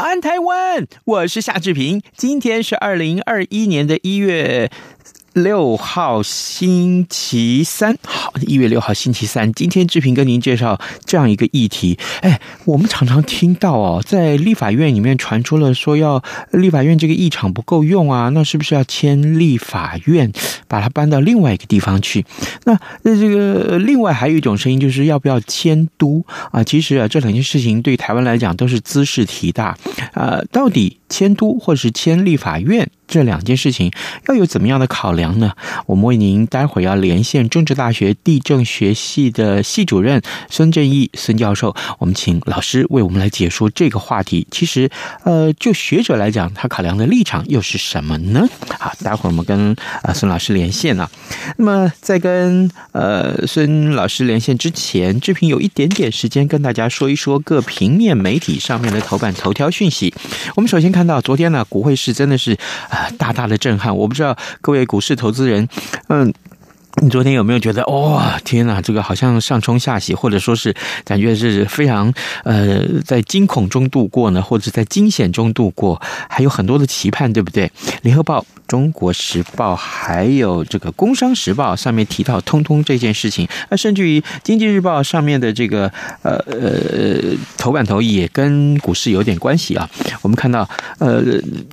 早安台湾，我是夏志平，今天是二零二一年的一月。六号星期三，好，一月六号星期三，今天志平跟您介绍这样一个议题。哎，我们常常听到哦，在立法院里面传出了说要立法院这个议场不够用啊，那是不是要迁立法院，把它搬到另外一个地方去？那那这个另外还有一种声音，就是要不要迁都啊？其实啊，这两件事情对台湾来讲都是兹事体大啊。到底迁都或是迁立法院？这两件事情要有怎么样的考量呢？我们为您待会儿要连线政治大学地政学系的系主任孙正义孙教授，我们请老师为我们来解说这个话题。其实，呃，就学者来讲，他考量的立场又是什么呢？好，待会儿我们跟呃孙老师连线了。那么，在跟呃孙老师连线之前，志平有一点点时间跟大家说一说各平面媒体上面的头版头条讯息。我们首先看到昨天呢，国会是真的是大大的震撼，我不知道各位股市投资人，嗯，你昨天有没有觉得，哦，天哪，这个好像上冲下洗，或者说是感觉是非常呃，在惊恐中度过呢，或者在惊险中度过，还有很多的期盼，对不对？联合报。中国时报还有这个工商时报上面提到通通这件事情，那甚至于经济日报上面的这个呃呃头版头也跟股市有点关系啊。我们看到呃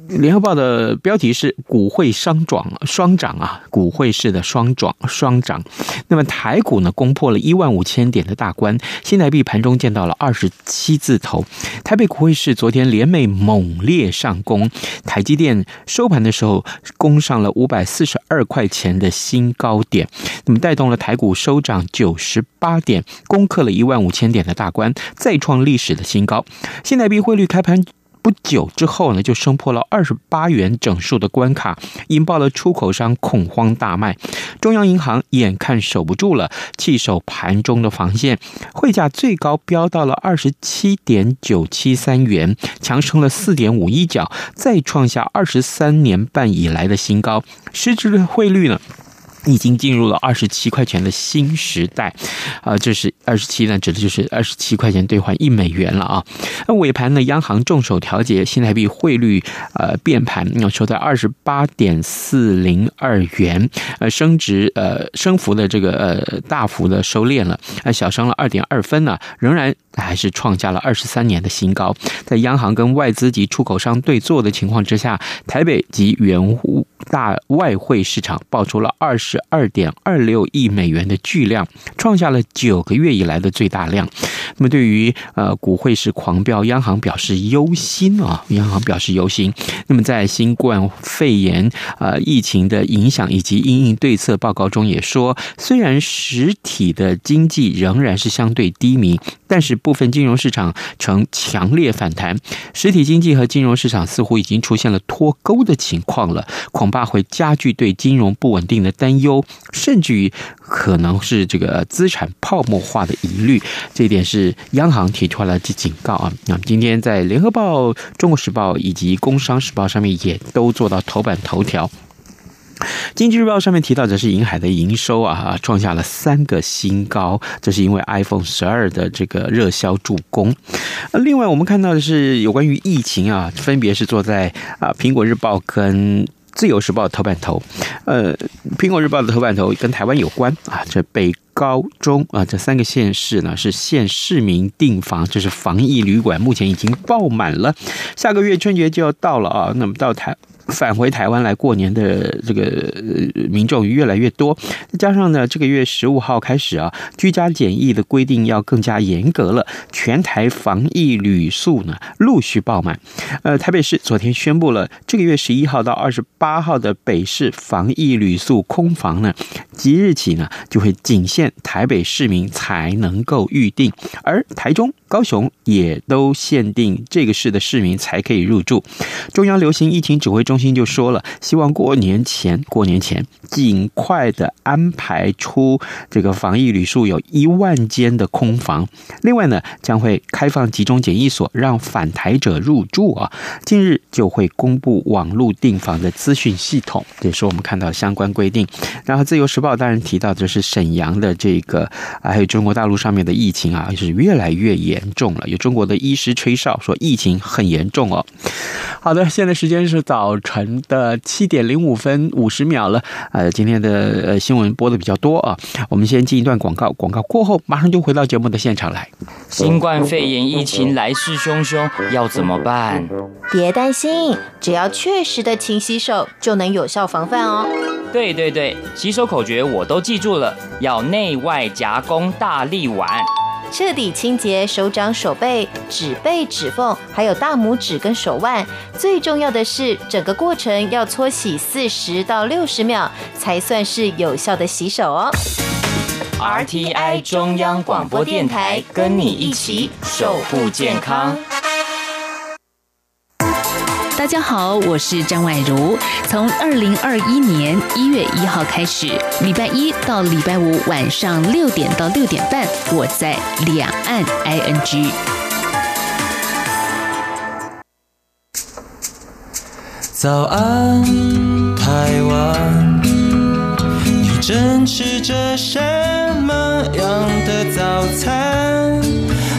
联合报的标题是股汇双涨双涨啊，股汇式的双涨双涨。那么台股呢攻破了一万五千点的大关，新台币盘中见到了二十七字头。台北股汇市昨天连袂猛烈上攻，台积电收盘的时候。攻上了五百四十二块钱的新高点，那么带动了台股收涨九十八点，攻克了一万五千点的大关，再创历史的新高。新台币汇率开盘不久之后呢，就升破了二十八元整数的关卡，引爆了出口商恐慌大卖。中央银行眼看守不住了，弃守盘中的防线，汇价最高飙到了二十七点九七三元，强升了四点五一角，再创下二十三年半以来的新高。实质的汇率呢，已经进入了二十七块钱的新时代，啊，这是二十七呢，指的就是二十七块钱兑换一美元了啊。那尾盘呢，央行重手调节新台币汇率，呃，变盘，要收在二十八点四零二元，呃，升值，呃，升幅的这个呃大幅的收敛了，呃，小升了二点二分呢，仍然还是创下了二十三年的新高。在央行跟外资及出口商对坐的情况之下，台北及原大外汇市场爆出了二十二点二六亿美元的巨量，创下了九个月以来的最大量。那么，对于呃股汇市狂飙，央行表示忧心啊，央行表示忧心。那么，在新冠肺炎呃疫情的影响以及因应对策报告中也说，虽然实体的经济仍然是相对低迷，但是部分金融市场呈强烈反弹，实体经济和金融市场似乎已经出现了脱钩的情况了，恐怕会加剧对金融不稳定的担忧。甚至于可能是这个资产泡沫化的疑虑，这一点是央行提出来的警告啊。那么今天在联合报、中国时报以及工商时报上面也都做到头版头条。经济日报上面提到的是银海的营收啊，创下了三个新高，这是因为 iPhone 十二的这个热销助攻。另外我们看到的是有关于疫情啊，分别是坐在啊苹果日报跟。自由时报的头版头，呃，苹果日报的头版头跟台湾有关啊，这被高中啊这三个县市呢是限市民订房，这是防疫旅馆，目前已经爆满了。下个月春节就要到了啊，那么到台返回台湾来过年的这个民众越来越多，加上呢，这个月十五号开始啊，居家检疫的规定要更加严格了，全台防疫旅宿呢陆续爆满。呃，台北市昨天宣布了，这个月十一号到二十八号的北市防疫旅宿空房呢，即日起呢就会仅限台北市民才能够预定，而台中、高雄也都限定这个市的市民才可以入住。中央流行疫情指挥中心就说了，希望过年前过年前尽快的安排出这个防疫旅宿有一万间的空房。另外呢，将会开放集中检疫所，让返台者入住啊。近日就会公布网络订房的资讯系统，这是我们看到相关规定。然后自由时报当然提到，就是沈阳的这个，还有中国大陆上面的疫情啊，是越来越严重了。有中国的医师吹哨说疫情很严重哦。好的，现在时间是早晨的七点零五分五十秒了。呃，今天的呃新闻播的比较多啊，我们先进一段广告，广告过后马上就回到节目的现场来。新冠肺炎疫情来势汹汹，要怎么办？别担心，只要确实的勤洗手，就能有效防范哦。对对对，洗手口诀我都记住了，要内外夹攻大立腕。彻底清洁手掌、手背、指背、指缝，还有大拇指跟手腕。最重要的是，整个过程要搓洗四十到六十秒，才算是有效的洗手哦。RTI 中央广播电台跟你一起守护健康。大家好，我是张婉如。从二零二一年一月一号开始，礼拜一到礼拜五晚上六点到六点半，我在两岸 ING。早安，台湾，你正吃着什么样的早餐？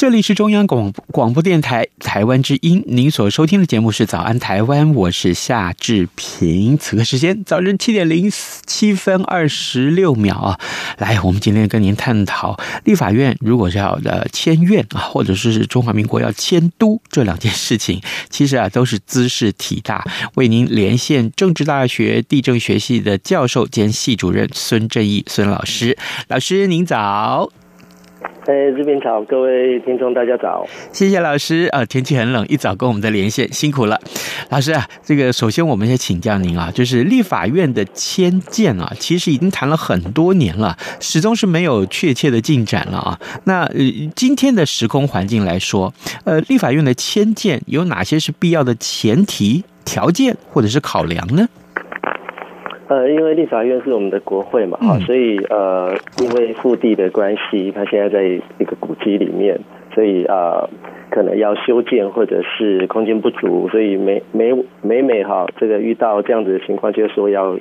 这里是中央广广播电台台湾之音，您所收听的节目是《早安台湾》，我是夏志平。此刻时间早晨七点零七分二十六秒啊，来，我们今天跟您探讨立法院如果是要的迁院啊，或者是中华民国要迁都这两件事情，其实啊都是兹事体大。为您连线政治大学地政学系的教授兼系主任孙正义孙老师，老师您早。哎，这边早，各位听众大家早，谢谢老师啊。天气很冷，一早跟我们的连线，辛苦了，老师啊。这个首先我们先请教您啊，就是立法院的迁建啊，其实已经谈了很多年了，始终是没有确切的进展了啊。那呃，今天的时空环境来说，呃，立法院的迁建有哪些是必要的前提条件或者是考量呢？呃，因为立法院是我们的国会嘛，哈、嗯，所以呃，因为腹地的关系，它现在在一个古迹里面，所以啊、呃，可能要修建或者是空间不足，所以每每每每哈，这个遇到这样子的情况，就是说要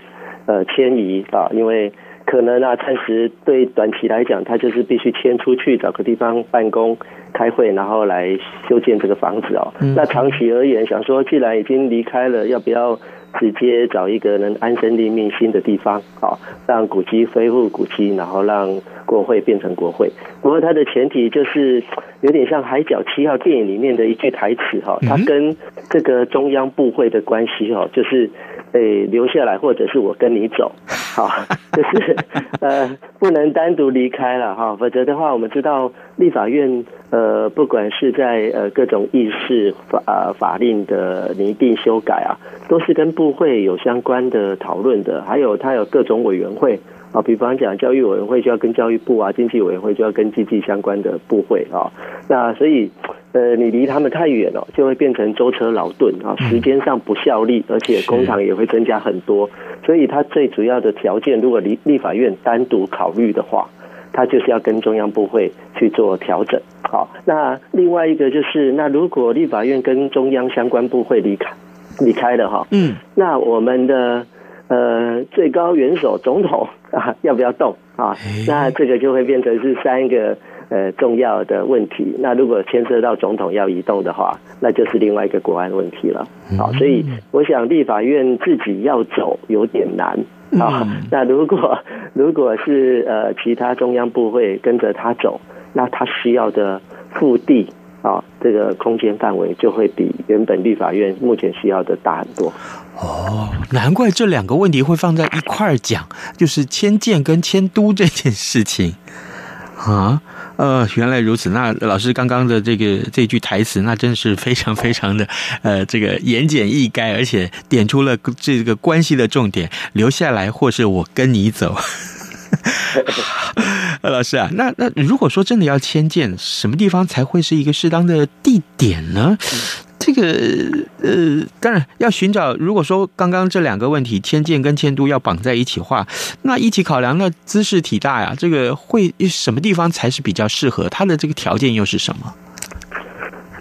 呃迁移啊，因为可能啊，暂时对短期来讲，他就是必须迁出去，找个地方办公、开会，然后来修建这个房子哦。嗯、那长期而言，想说既然已经离开了，要不要？直接找一个能安身立命新的地方，好，让古迹恢复古迹，然后让国会变成国会。不过它的前提就是有点像《海角七号》电影里面的一句台词哈，它跟这个中央部会的关系哈，就是诶留下来，或者是我跟你走，好，就是呃不能单独离开了哈，否则的话，我们知道立法院呃不管是在呃各种议事法法令的拟定修改啊，都是跟部会有相关的讨论的，还有它有各种委员会啊，比方讲教育委员会就要跟教育部啊，经济委员会就要跟经济相关的部会啊。那所以呃，你离他们太远了，就会变成舟车劳顿啊，时间上不效力，而且工厂也会增加很多。所以它最主要的条件，如果立立法院单独考虑的话，它就是要跟中央部会去做调整。好，那另外一个就是，那如果立法院跟中央相关部会离开。离开了哈，嗯，那我们的呃最高元首总统啊，要不要动啊？那这个就会变成是三个呃重要的问题。那如果牵涉到总统要移动的话，那就是另外一个国安问题了。好，所以我想立法院自己要走有点难啊。那如果如果是呃其他中央部会跟着他走，那他需要的腹地啊，这个空间范围就会比原本立法院目前需要的大很多。哦，难怪这两个问题会放在一块儿讲，就是迁建跟迁都这件事情啊。呃，原来如此。那老师刚刚的这个这句台词，那真是非常非常的 呃，这个言简意赅，而且点出了这个关系的重点。留下来，或是我跟你走。老师啊，那那如果说真的要迁建，什么地方才会是一个适当的地点呢？这个呃，当然要寻找。如果说刚刚这两个问题，迁建跟迁都要绑在一起话，那一起考量，那姿势体大呀。这个会什么地方才是比较适合？它的这个条件又是什么？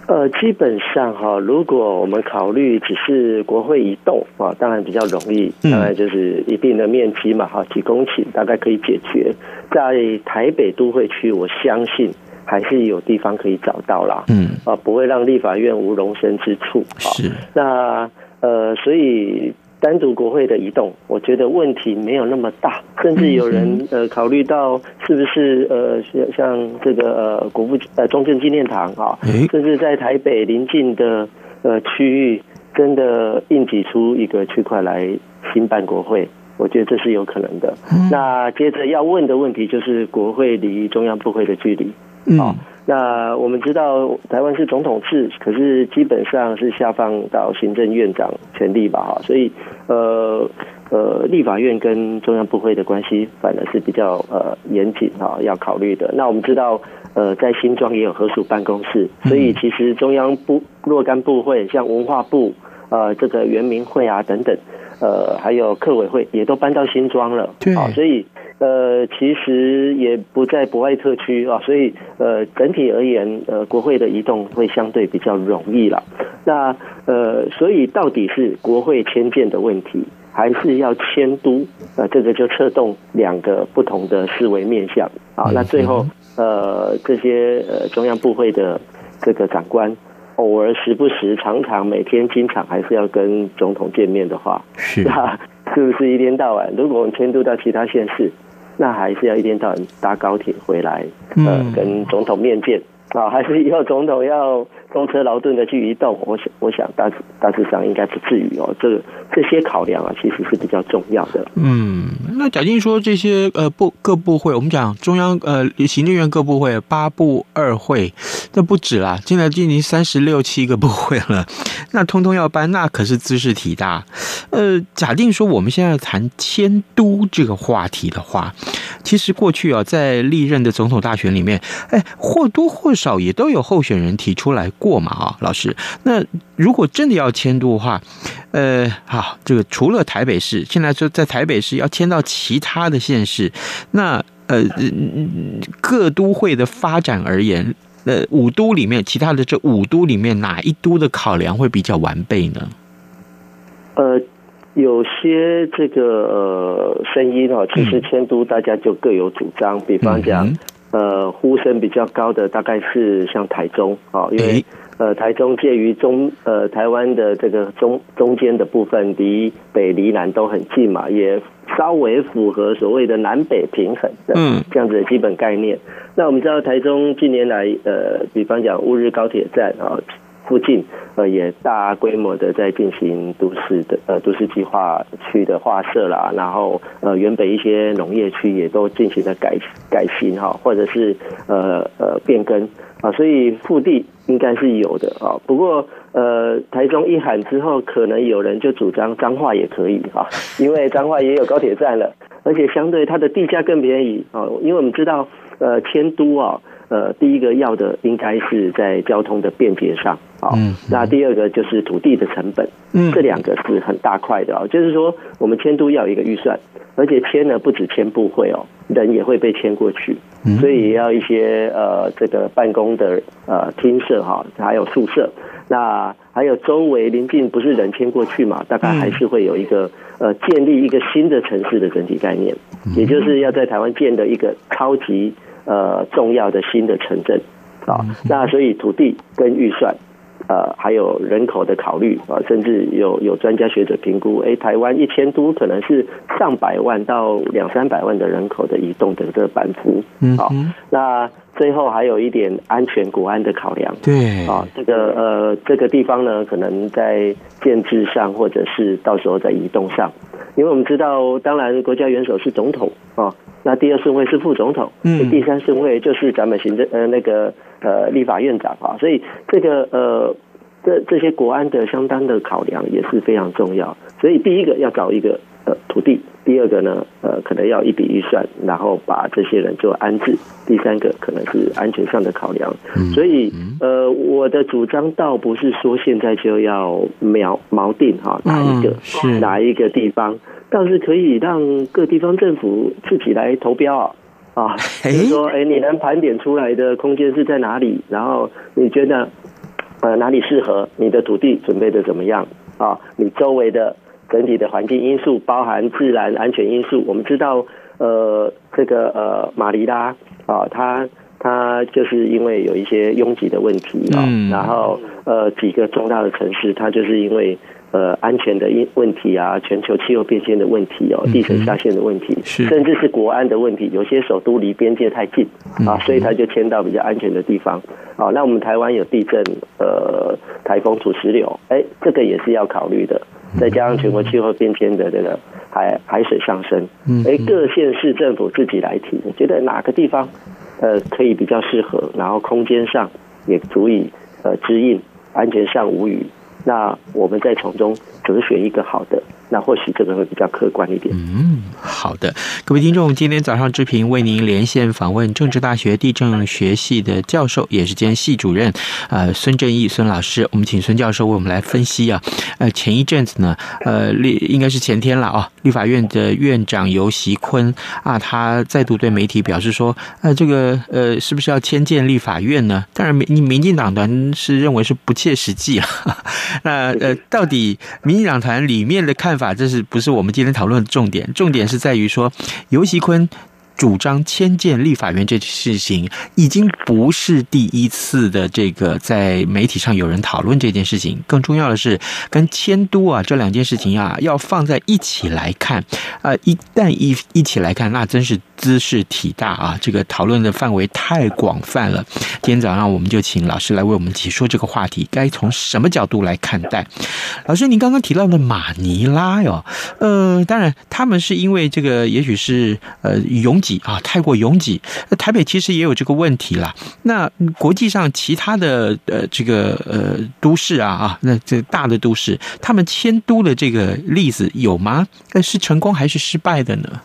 呃，基本上哈，如果我们考虑只是国会移动啊，当然比较容易，当然就是一定的面积嘛，哈，几公顷大概可以解决。在台北都会区，我相信还是有地方可以找到啦，嗯，啊，不会让立法院无容身之处。是，那呃，所以。单独国会的移动，我觉得问题没有那么大，甚至有人呃考虑到是不是呃像像这个呃国父呃中正纪念堂啊，甚至在台北邻近的呃区域，真的硬挤出一个区块来新办国会，我觉得这是有可能的。那接着要问的问题就是国会离中央部会的距离，啊。那我们知道台湾是总统制，可是基本上是下放到行政院长权力吧，哈，所以呃呃，立法院跟中央部会的关系反而是比较呃严谨哈，要考虑的。那我们知道呃，在新庄也有合署办公室，所以其实中央部若干部会，像文化部呃这个原民会啊等等，呃还有客委会也都搬到新庄了，对，所以。呃，其实也不在博爱特区啊，所以呃，整体而言，呃，国会的移动会相对比较容易了。那呃，所以到底是国会迁建的问题，还是要迁都？呃，这个就策动两个不同的思维面向啊。那最后呃，这些呃中央部会的这个长官，偶尔时不时、常常每天、经常还是要跟总统见面的话，是啊，是不是一天到晚？如果我们迁都到其他县市？那还是要一天到晚搭高铁回来，呃，跟总统面见。啊，还是以后总统要舟车劳顿的去移动？我想，我想大致大致上应该不至于哦。这这些考量啊，其实是比较重要的。嗯，那假定说这些呃部各部会，我们讲中央呃行政院各部会八部二会，那不止啦，现在进行三十六七个部会了，那通通要搬，那可是兹事体大。呃，假定说我们现在谈迁都这个话题的话。其实过去啊，在历任的总统大选里面，哎，或多或少也都有候选人提出来过嘛，啊，老师。那如果真的要迁都的话，呃，好，这个除了台北市，现在说在台北市要迁到其他的县市，那呃，各都会的发展而言，呃，五都里面，其他的这五都里面，哪一都的考量会比较完备呢？呃。有些这个呃声音哈，其实迁都大家就各有主张。比方讲，呃，呼声比较高的大概是像台中啊，因为呃台中介于中呃台湾的这个中中间的部分，离北离南都很近嘛，也稍微符合所谓的南北平衡的这样子的基本概念。那我们知道台中近年来呃，比方讲乌日高铁站啊。附近呃也大规模的在进行都市的呃都市计划区的划设啦，然后呃原本一些农业区也都进行了改改型哈，或者是呃呃变更啊，所以腹地应该是有的啊。不过呃台中一喊之后，可能有人就主张彰化也可以哈，因为彰化也有高铁站了，而且相对它的地价更便宜啊，因为我们知道呃迁都啊。呃，第一个要的应该是在交通的便捷上啊。嗯。那第二个就是土地的成本，嗯，这两个是很大块的哦。就是说，我们迁都要有一个预算，而且迁呢不止迁部会哦，人也会被迁过去，所以也要一些呃这个办公的呃厅舍哈，还有宿舍。那还有周围邻近不是人迁过去嘛？大概还是会有一个呃建立一个新的城市的整体概念，也就是要在台湾建的一个超级。呃重要的新的城镇啊。那所以土地跟预算。呃，还有人口的考虑啊，甚至有有专家学者评估，哎，台湾一千都可能是上百万到两三百万的人口的移动的这个版图，嗯，好，那最后还有一点安全国安的考量，对，啊，这个呃这个地方呢，可能在建制上，或者是到时候在移动上，因为我们知道，当然国家元首是总统啊，那第二顺位是副总统，嗯，第三顺位就是咱们行政呃那个。呃，立法院长啊，所以这个呃，这这些国安的相当的考量也是非常重要。所以第一个要找一个呃土地，第二个呢呃可能要一笔预算，然后把这些人做安置。第三个可能是安全上的考量。所以呃，我的主张倒不是说现在就要锚锚定哈哪一个是哪一个地方，倒是可以让各地方政府自己来投标啊。啊，就是说，哎，你能盘点出来的空间是在哪里？然后你觉得，呃，哪里适合？你的土地准备的怎么样？啊，你周围的整体的环境因素，包含自然安全因素。我们知道，呃，这个呃，马尼拉啊，它它就是因为有一些拥挤的问题啊，然后呃，几个重大的城市，它就是因为。呃，安全的因问题啊，全球气候变迁的问题哦，地层下陷的问题，甚至是国安的问题。有些首都离边界太近啊，所以他就迁到比较安全的地方。好，那我们台湾有地震，呃，台风、土石流，哎，这个也是要考虑的。再加上全国气候变迁的这个海海水上升，哎，各县市政府自己来提，觉得哪个地方呃可以比较适合，然后空间上也足以呃支应，安全上无虞。那我们再从中择选一个好的。那或许这个会比较客观一点。嗯，好的，各位听众，今天早上志平为您连线访问政治大学地政学系的教授，也是兼系主任，呃，孙正义孙老师。我们请孙教授为我们来分析啊。呃，前一阵子呢，呃，立应该是前天了啊，立法院的院长游锡堃啊，他再度对媒体表示说，呃，这个呃，是不是要迁建立法院呢？当然，民民进党团是认为是不切实际啊。那呃，到底民进党团里面的看法？这是不是我们今天讨论的重点？重点是在于说，游锡堃主张迁建立法院这件事情，已经不是第一次的这个在媒体上有人讨论这件事情。更重要的是，跟迁都啊这两件事情啊，要放在一起来看。啊，一旦一一起来看，那真是。兹事体大啊！这个讨论的范围太广泛了。今天早上我们就请老师来为我们解说这个话题，该从什么角度来看待？老师，您刚刚提到的马尼拉哟，呃，当然他们是因为这个，也许是呃拥挤啊，太过拥挤。那台北其实也有这个问题啦。那国际上其他的呃这个呃都市啊啊，那这大的都市，他们迁都的这个例子有吗？是成功还是失败的呢？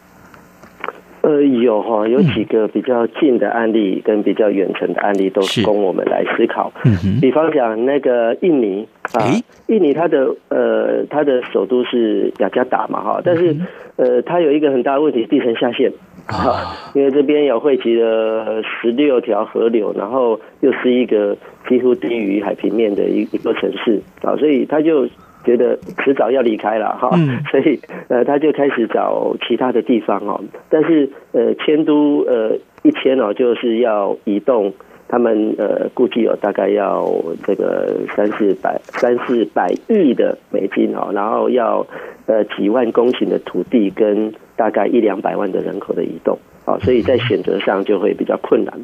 呃，有哈，有几个比较近的案例跟比较远程的案例，都是供我们来思考。嗯，比方讲那个印尼啊，印尼它的呃它的首都是雅加达嘛哈，但是呃它有一个很大的问题，地层下陷啊，因为这边有汇集了十六条河流，然后又是一个几乎低于海平面的一一个城市啊，所以他就。觉得迟早要离开了哈，所以呃他就开始找其他的地方哦。但是呃迁都呃一迁哦就是要移动，他们呃估计有大概要这个三四百三四百亿的美金哦，然后要呃几万公顷的土地跟大概一两百万的人口的移动啊，所以在选择上就会比较困难。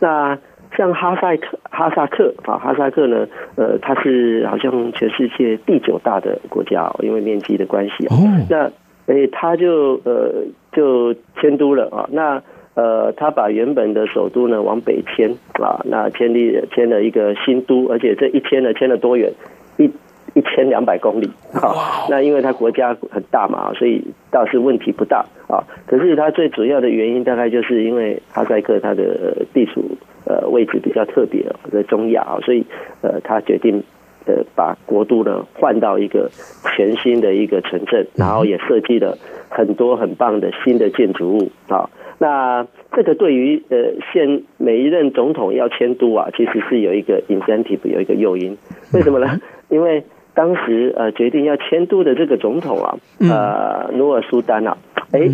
那像哈萨克，哈萨克啊，哈萨克呢，呃，它是好像全世界第九大的国家，哦因为面积的关系哦。那诶，他就呃就迁都了啊。那呃，他把原本的首都呢往北迁啊，那迁立迁了一个新都，而且这一迁呢迁了多远？一一千两百公里啊。那因为它国家很大嘛，所以倒是问题不大啊。可是它最主要的原因，大概就是因为哈萨克它的地处。呃，位置比较特别在中亚啊，所以呃，他决定呃把国都呢换到一个全新的一个城镇，然后也设计了很多很棒的新的建筑物啊。那这个对于呃现每一任总统要迁都啊，其实是有一个 incentive，有一个诱因。为什么呢？因为当时呃决定要迁都的这个总统啊，呃努尔苏丹啊，哎，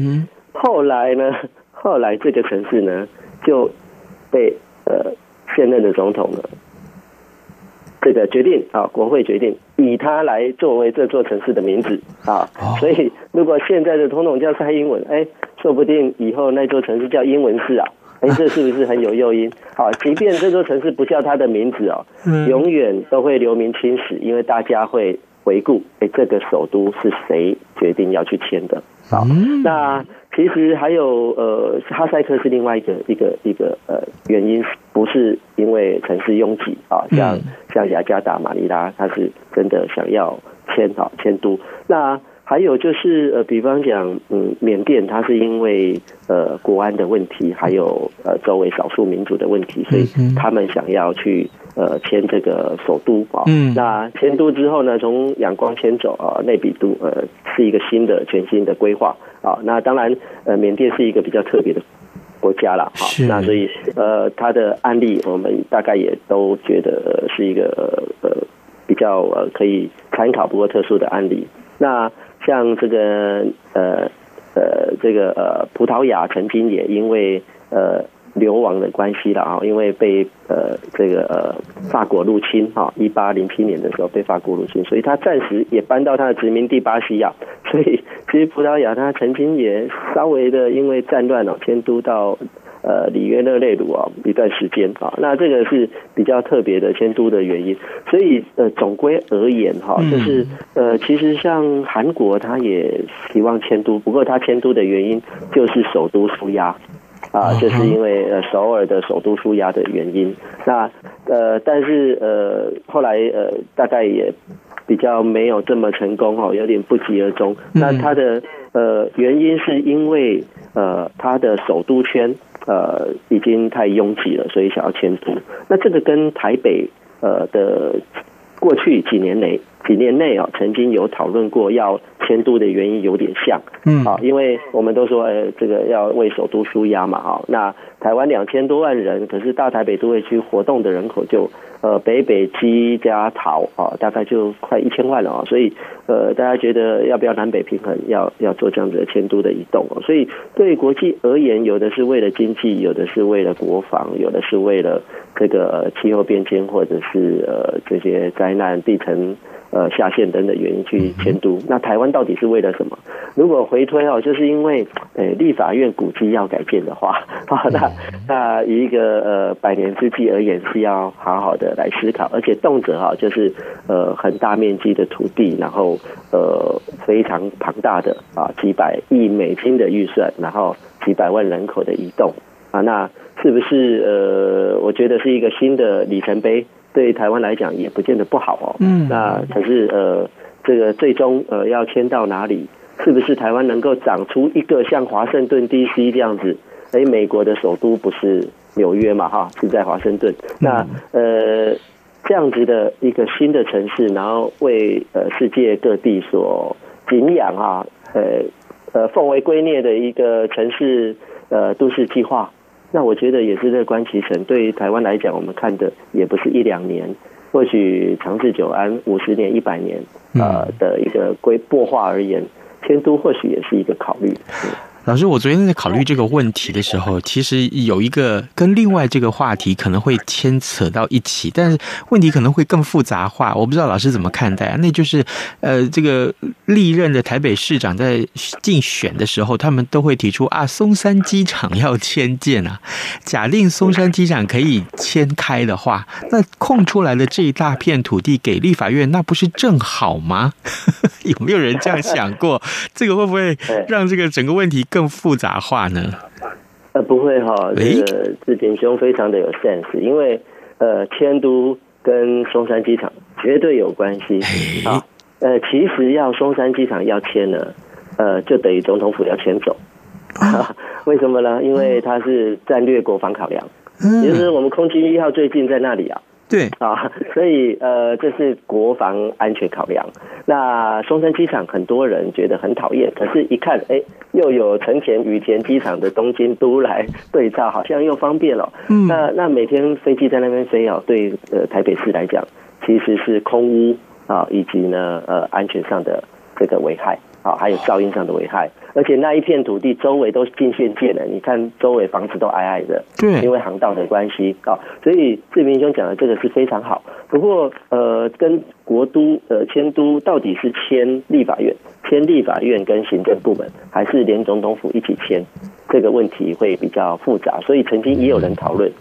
后来呢，后来这个城市呢就。被呃现任的总统呢，这个决定啊，国会决定以它来作为这座城市的名字啊，所以如果现在的总统叫蔡英文，哎，说不定以后那座城市叫英文市啊，哎，这是不是很有诱因？好，即便这座城市不叫它的名字哦，永远都会留名青史，因为大家会回顾，哎，这个首都是谁决定要去迁的？好，那。其实还有呃，哈塞克是另外一个一个一个呃原因，不是因为城市拥挤啊，像像雅加达、马尼拉，他是真的想要迁啊迁都。那还有就是呃，比方讲，嗯，缅甸它是因为呃国安的问题，还有呃周围少数民族的问题，所以他们想要去呃迁这个首都啊。嗯，那迁都之后呢，从仰光迁走啊，内比都呃是一个新的全新的规划。啊，那当然，呃，缅甸是一个比较特别的国家了，好，那所以，呃，它的案例我们大概也都觉得是一个呃比较呃可以参考，不过特殊的案例。那像这个呃呃这个呃葡萄牙曾经也因为呃。流亡的关系了啊，因为被呃这个呃法国入侵哈，一八零七年的时候被法国入侵，所以他暂时也搬到他的殖民地巴西亚。所以其实葡萄牙他曾经也稍微的因为战乱哦迁都到呃里约热内卢啊一段时间啊，那这个是比较特别的迁都的原因。所以呃总归而言哈，就是呃其实像韩国他也希望迁都，不过他迁都的原因就是首都舒压。啊，就是因为呃首尔的首都舒压的原因，那呃但是呃后来呃大概也比较没有这么成功哦，有点不疾而终。那它的呃原因是因为呃他的首都圈呃已经太拥挤了，所以想要迁都。那这个跟台北呃的过去几年内。几年内啊，曾经有讨论过要迁都的原因有点像，嗯，啊，因为我们都说，呃，这个要为首都纾压嘛，哈，那台湾两千多万人，可是大台北都会区活动的人口就，呃，北北基加桃啊，大概就快一千万了啊，所以，呃，大家觉得要不要南北平衡，要要做这样子的迁都的移动，所以对国际而言，有的是为了经济，有的是为了国防，有的是为了这个气候变迁，或者是呃这些灾难地层。呃，下线等等原因去迁都，那台湾到底是为了什么？如果回推哦，就是因为呃，立法院古迹要改建的话，啊，那那一个呃百年之计而言，是要好好的来思考，而且动辄哈，就是呃很大面积的土地，然后呃非常庞大的啊几百亿美金的预算，然后几百万人口的移动。啊，那是不是呃，我觉得是一个新的里程碑？对台湾来讲也不见得不好哦。嗯，那可是呃，这个最终呃要迁到哪里？是不是台湾能够长出一个像华盛顿 DC 这样子？哎，美国的首都不是纽约嘛？哈，是在华盛顿。那呃这样子的一个新的城市，然后为呃世界各地所敬仰啊，呃呃奉为圭臬的一个城市呃都市计划。那我觉得也是乐观其成。对于台湾来讲，我们看的也不是一两年，或许长治久安五十年、一百年，呃的一个规划而言，迁都或许也是一个考虑。老师，我昨天在考虑这个问题的时候，其实有一个跟另外这个话题可能会牵扯到一起，但是问题可能会更复杂化。我不知道老师怎么看待啊？那就是，呃，这个历任的台北市长在竞选的时候，他们都会提出啊，松山机场要迁建啊。假定松山机场可以迁开的话，那空出来的这一大片土地给立法院，那不是正好吗？有没有人这样想过？这个会不会让这个整个问题更复杂化呢？呃，不会哈、哦，这个志平兄非常的有 sense，因为呃，迁都跟松山机场绝对有关系啊。呃，其实要松山机场要迁呢，呃，就等于总统府要迁走。啊、为什么呢？因为它是战略国防考量，嗯、就是我们空军一号最近在那里啊。对啊，所以呃，这是国防安全考量。那松山机场很多人觉得很讨厌，可是一看，哎，又有成田羽田机场的东京都来对照，好像又方便了。嗯，那那每天飞机在那边飞哦，对呃台北市来讲，其实是空污啊，以及呢呃安全上的这个危害啊，还有噪音上的危害。而且那一片土地周围都是禁限界的，你看周围房子都矮矮的，对，因为航道的关系啊，所以志明兄讲的这个是非常好。不过呃，跟国都呃迁都到底是迁立法院、迁立法院跟行政部门，还是连总统府一起迁？这个问题会比较复杂，所以曾经也有人讨论，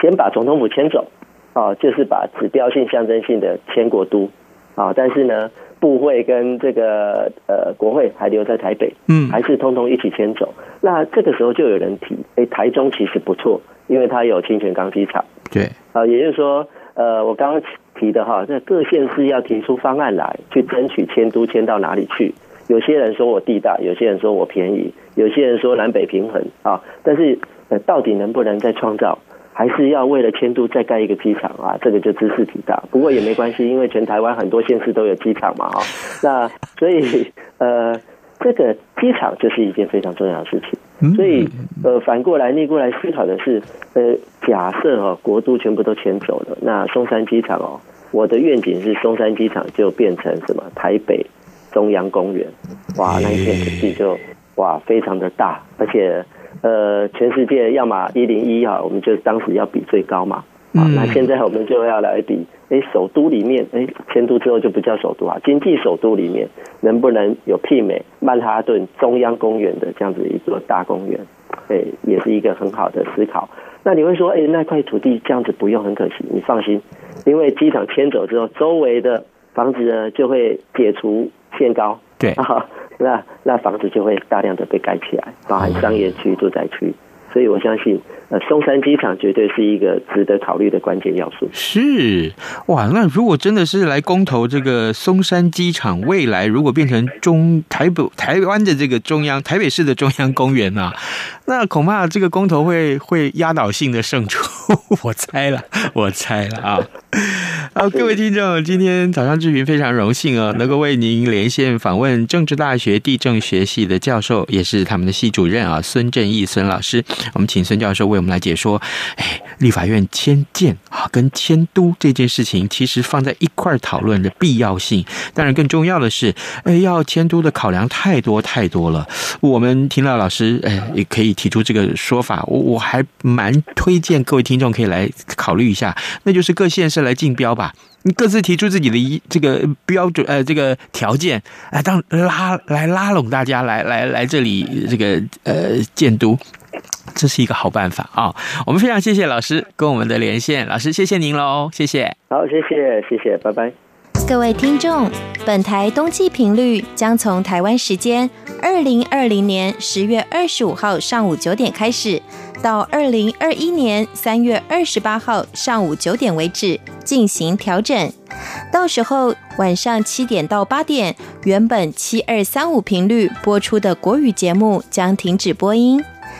先把总统府迁走啊，就是把指标性、象征性的迁国都啊，但是呢。部会跟这个呃国会还留在台北，嗯，还是通通一起迁走。那这个时候就有人提，哎，台中其实不错，因为它有清泉港机场。对，啊，也就是说，呃，我刚刚提的哈，这各县市要提出方案来，去争取迁都迁到哪里去。有些人说我地大，有些人说我便宜，有些人说南北平衡啊，但是呃，到底能不能再创造？还是要为了迁都再盖一个机场啊？这个就知识体大，不过也没关系，因为全台湾很多县市都有机场嘛，哈。那所以呃，这个机场就是一件非常重要的事情。所以呃，反过来逆过来思考的是，呃，假设哦，国都全部都迁走了，那松山机场哦，我的愿景是松山机场就变成什么？台北中央公园，哇，那一片土地就哇非常的大，而且。呃，全世界要么一零一哈，我们就当时要比最高嘛。啊，那现在我们就要来比，哎，首都里面，哎，迁都之后就不叫首都啊，经济首都里面能不能有媲美曼哈顿中央公园的这样子一座大公园？哎，也是一个很好的思考。那你会说，哎，那块土地这样子不用很可惜？你放心，因为机场迁走之后，周围的房子呢就会解除限高。对啊。那那房子就会大量的被盖起来，包含商业区、住宅区，所以我相信，呃，松山机场绝对是一个值得考虑的关键要素。是哇，那如果真的是来公投这个松山机场，未来如果变成中台北台湾的这个中央台北市的中央公园啊，那恐怕这个公投会会压倒性的胜出。我猜了，我猜了啊。好，各位听众，今天早上志平非常荣幸哦，能够为您连线访问政治大学地政学系的教授，也是他们的系主任啊，孙正义孙老师。我们请孙教授为我们来解说，哎，立法院迁建啊，跟迁都这件事情，其实放在一块讨论的必要性。当然，更重要的是，哎，要迁都的考量太多太多了。我们听到老师，哎，也可以提出这个说法，我我还蛮推荐各位听众可以来考虑一下，那就是各县市来竞标吧。你各自提出自己的一这个标准呃，这个条件，来当拉来拉拢大家来来来这里这个呃建都，这是一个好办法啊！我们非常谢谢老师跟我们的连线，老师谢谢您喽，谢谢。好，谢谢谢谢，拜拜。各位听众，本台冬季频率将从台湾时间二零二零年十月二十五号上午九点开始。到二零二一年三月二十八号上午九点为止进行调整，到时候晚上七点到八点，原本七二三五频率播出的国语节目将停止播音。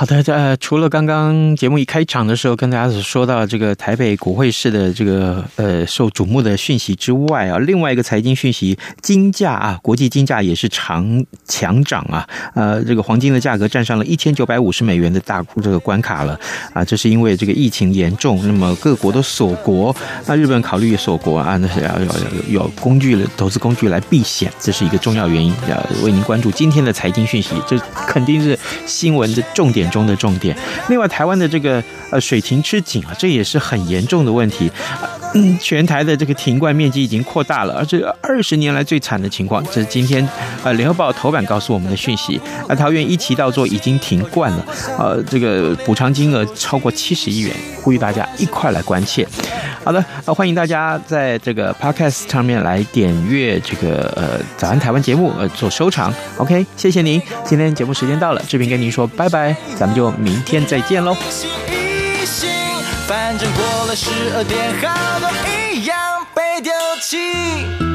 好的，呃，除了刚刚节目一开场的时候跟大家所说到这个台北国会市的这个呃受瞩目的讯息之外啊，另外一个财经讯息，金价啊，国际金价也是长强涨啊，呃，这个黄金的价格站上了一千九百五十美元的大这个关卡了啊，这是因为这个疫情严重，那么各国都锁国，那日本考虑锁国啊，那是要要有有工具投资工具来避险，这是一个重要原因，要为您关注今天的财经讯息，这肯定是新闻的重点中的重点。另外，台湾的这个呃水情吃紧啊，这也是很严重的问题。嗯，全台的这个停灌面积已经扩大了，而这二十年来最惨的情况，这是今天呃联合报头版告诉我们的讯息。啊，桃园一期稻作已经停灌了，呃，这个补偿金额超过七十亿元，呼吁大家一块来关切。好的，呃，欢迎大家在这个 Podcast 上面来点阅这个呃早安台湾节目呃做收藏。OK，谢谢您，今天节目时间到了，志平跟您说拜拜，咱们就明天再见喽。反正过了十二点，好多一样被丢弃。